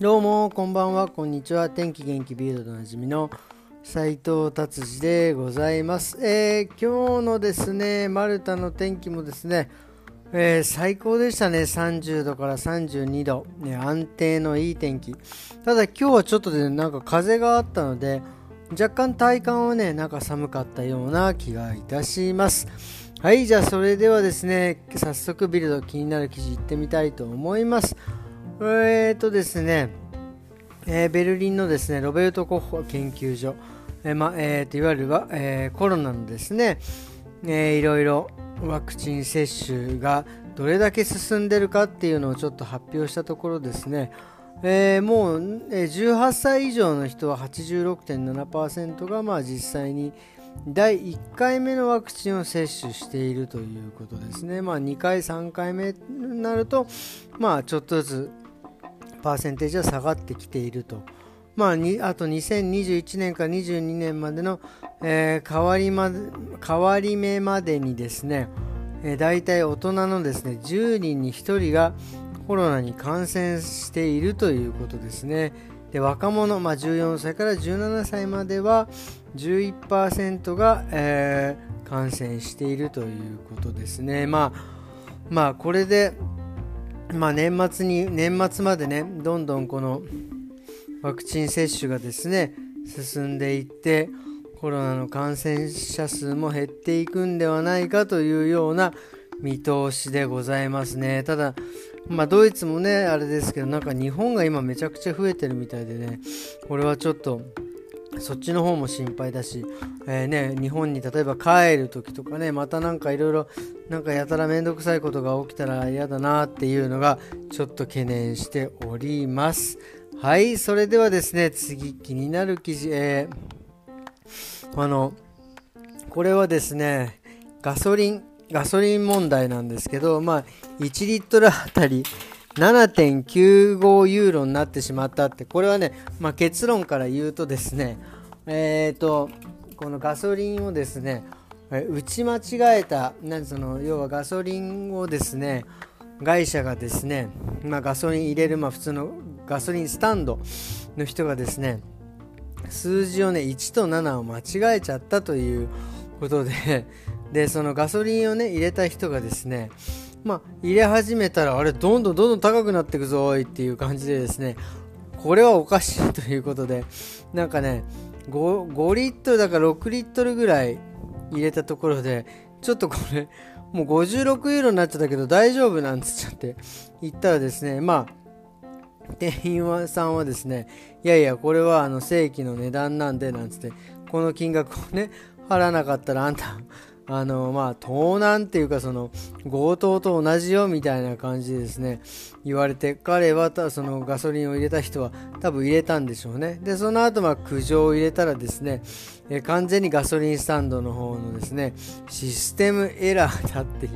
どうもこんばんはこんにちは。天気元気ビルドでおなじみの斉藤達治でございます、えー、今日のですねマルタの天気もですね、えー、最高でしたね。30度から32度、ね、安定のいい天気。ただ今日はちょっとで、ね、なんか風があったので若干体感はねなんか寒かったような気がいたします。はいじゃあそれではですね早速ビルド気になる記事いってみたいと思います。えーとですね、えー、ベルリンのですねロベルト・コッホ研究所、えーまえー、といわゆるは、えー、コロナのですね、えー、いろいろワクチン接種がどれだけ進んでるかっていうのをちょっと発表したところですね、えー、もう、えー、18歳以上の人は86.7%がまあ実際に第1回目のワクチンを接種しているということですね、まあ、2回、3回目になると、まあ、ちょっとずつパーセンテージは下がってきていると。まあ、にあと2021年から22年までの、えー、変わりま変わり目までにですね、えー、大体大人のですね10人に1人がコロナに感染しているということですね。で若者、まあ、14歳から17歳までは11%が、えー、感染しているということですね。まあ、まあ、これでまあ、年末に年末までねどんどんこのワクチン接種がですね進んでいってコロナの感染者数も減っていくんではないかというような見通しでございますね。ただまあ、ドイツもねあれですけどなんか日本が今めちゃくちゃ増えてるみたいでねこれはちょっとそっちの方も心配だし、えー、ね、日本に例えば帰る時とかねまたなんかいろいろなんかやたら面倒くさいことが起きたら嫌だなっていうのがちょっと懸念しております。はいそれではですね次気になる記事、えー、あのこれはですねガソリンガソリン問題なんですけどまあ1リットルあたり7.95ユーロになってしまったってこれはね、まあ、結論から言うとですねえっ、ー、とこのガソリンをですね打ち間違えたなんその要はガソリンをですね会社がですね、まあ、ガソリン入れる、まあ、普通のガソリンスタンドの人がですね数字をね1と7を間違えちゃったということででそのガソリンをね入れた人がですねまあ、入れ始めたらあれどんどんどんどん高くなっていくぞいっていう感じでですねこれはおかしいということでなんかね 5, 5リットルだから6リットルぐらい入れたところでちょっとこれもう56ユーロになっちゃったけど大丈夫なんつっちゃって言ったらですねまあ店員さんはですねいやいやこれはあの正規の値段なんでなんつってこの金額をね払わなかったらあんたあのまあ盗難っていうかその強盗と同じよみたいな感じでですね。言われて彼はたそのガソリンを入れた人は多分入れたんでしょうね。でその後まあ苦情を入れたらですねえ完全にガソリンスタンドの方のですねシステムエラーだっていう。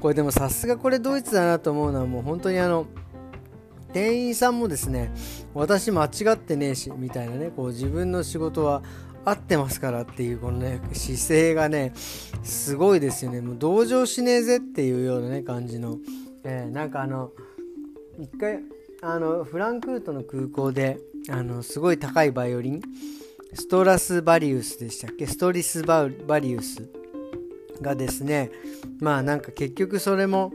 これでもさすがこれドイツだなと思うのはもう本当にあの店員さんもですね私間違ってねえしみたいなねこう自分の仕事は合ってますからっていうこのね姿勢がねすごいですよね。もう同情しねえぜっていうようなね感じの、えー、なんかあの一回あのフランクフルトの空港であのすごい高いバイオリンストラスバリウスでしたっけ？ストリスバリウスがですねまあなんか結局それも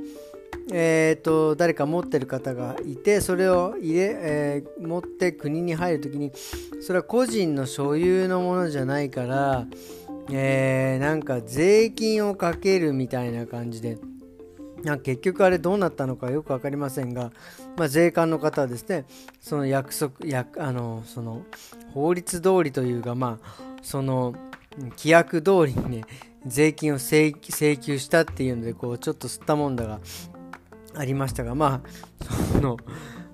えーと、誰か持ってる方がいてそれを入れ、えー、持って国に入るときにそれは個人の所有のものじゃないから、えー、なんか税金をかけるみたいな感じでな結局あれどうなったのかよく分かりませんが、まあ、税関の方はですねその約束やあのその法律通りというかまあその規約通りにね税金を請求したっていうのでこうちょっと吸ったもんだがありましたがまあその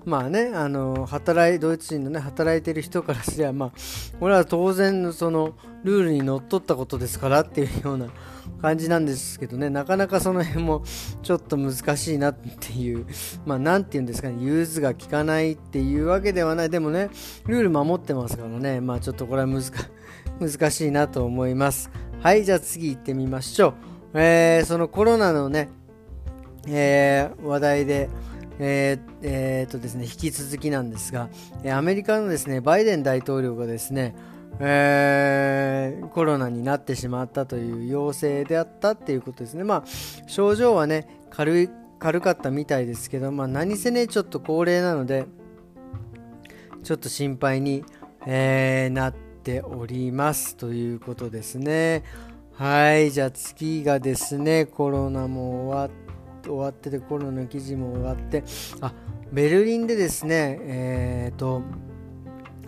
まあねあの働いドイツ人のね働いてる人からすればまあこれは当然のそのルールにのっとったことですからっていうような 感じなんですけどね。なかなかその辺もちょっと難しいなっていうまあ何て言うんですかね融通が効かないっていうわけではない。でもねルール守ってますからね。まあちょっとこれは難 難しいなと思います。はいじゃあ次行ってみましょう。えー、そのコロナのねえー、話題で、えーえーとですね、引き続きなんですが、アメリカのですねバイデン大統領がですね、えー、コロナになってしまったという陽性であったっていうことですね。まあ、症状はね軽い軽かったみたいですけど、まあ、何せねちょっと高齢なのでちょっと心配に、えー、なっておりますということですね。はい、じゃあ次がですね、コロナも終わ終わってて、コロナの記事も終わって、あベルリンでですね、えっ、ー、と、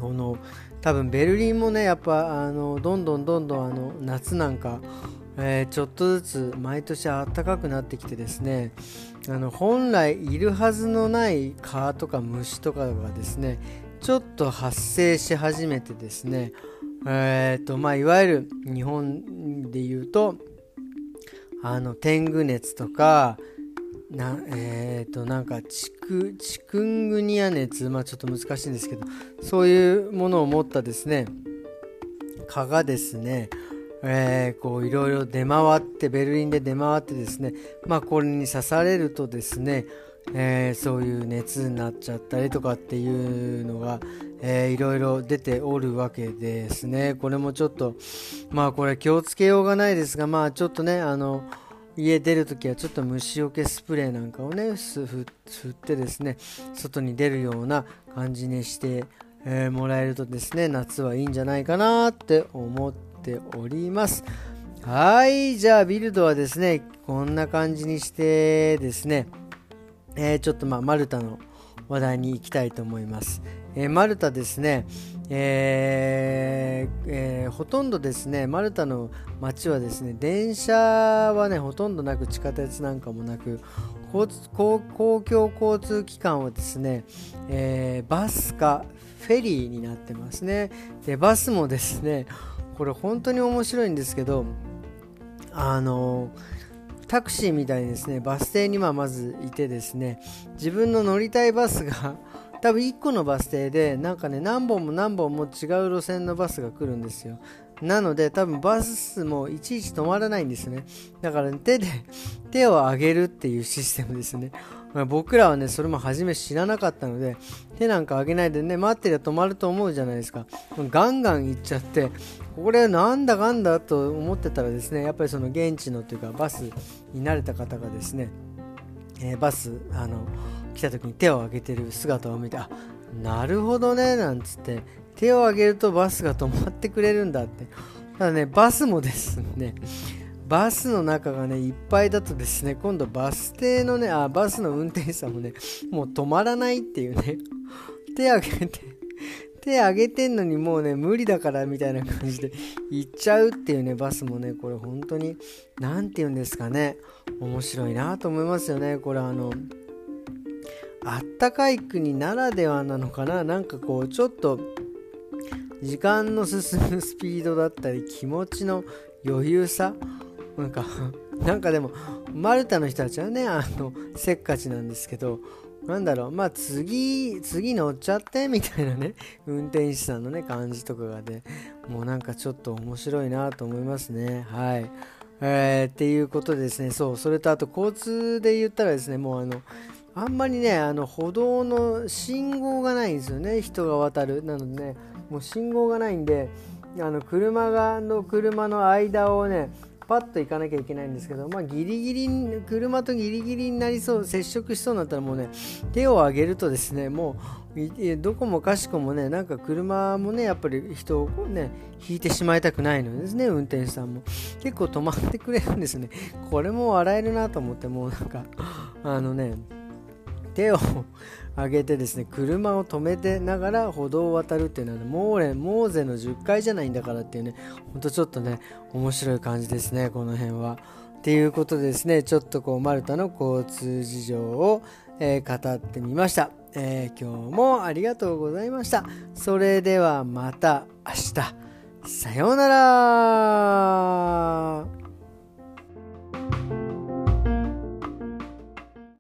この多分ベルリンもね、やっぱあのどんどんどんどんあの夏なんか、えー、ちょっとずつ毎年暖かくなってきてですねあの本来いるはずのない蚊とか虫とかがですねちょっと発生し始めてですねえーとまあ、いわゆる日本で言うとあの天狗熱とかな,、えー、となんかチクチクングニア熱、まあ、ちょっと難しいんですけどそういうものを持ったですね蚊がですね、えー、こういろいろ出回ってベルリンで出回ってですね、まあ、これに刺されるとですねえー、そういう熱になっちゃったりとかっていうのが、えー、いろいろ出ておるわけですね。これもちょっと、まあこれ気をつけようがないですが、まあちょっとね、あの、家出るときはちょっと虫除けスプレーなんかをね、振ってですね、外に出るような感じにして、えー、もらえるとですね、夏はいいんじゃないかなって思っております。はい、じゃあビルドはですね、こんな感じにしてですね、えー、ちょっとまあマルタの話題に行きたいと思います。えー、マルタですね、えーえー、ほとんどですね、マルタの街はですね、電車はね、ほとんどなく、地下鉄なんかもなく、公共交通機関はですね、えー、バスかフェリーになってますね。で、バスもですね、これ本当に面白いんですけど、あのタクシーみたいにですねバス停にままずいてですね自分の乗りたいバスが多分1個のバス停でなんかね何本も何本も違う路線のバスが来るんですよ。なので多分バスもいちいち止まらないんですね。だから、ね、手で 手を上げるっていうシステムですね、僕らはねそれも初め知らなかったので手なんか上げないでね待ってりゃ止まると思うじゃないですか。ガンガン行っちゃってこれなんだかんだと思ってたらですねやっぱりその現地のというかバスに慣れた方がですね、えー、バスあの来た時に手を挙げてる姿を見てあなるほどねなんつって手を挙げるとバスが止まってくれるんだって。ただねバスもですねバスの中がねいっぱいだとですね今度バス停のねあバスの運転手さんもねもう止まらないっていうね手挙げて手挙げてんのにもうね無理だからみたいな感じで行っちゃうっていうねバスもねこれ本当に何て言うんですかね面白いなと思いますよね。これあのあったかい国ならではなのかな？なんかこうちょっと時間の進む スピードだったり気持ちの余裕さ？なんか なんかでもマルタの人たちはねあのせっかちなんですけどなんだろう？まあ次次乗っちゃってみたいなね運転手さんのね感じとかがねもうなんかちょっと面白いなと思いますね。はい。えー、っていうことでですねそうそれとあと交通で言ったらですねもうあのあんまりねあの歩道の信号がないんですよね。人が渡る。なのでねもう信号がないんであの車がの車の間をねパッと行かなきゃいけないんですけど、まあ、ギリギリ車とギリギリになりそう接触しそうになったらもうね手を上げるとですねもうどこもかしこもねなんか車もねやっぱり人をね引いてしまいたくないのですね運転手さんも。結構止まってくれるんですね。これも笑えるなと思ってもうなんかあのね手を上げてですね車を止めてながら歩道を渡るっていうのは、ね、モーレンモーゼの10階じゃないんだからっていうねほんとちょっとね面白い感じですねこの辺は。っていうことでですねちょっとこうマルタの交通事情を、えー、語ってみました、えー、今日もありがとうございました。それではまた明日。さようなら。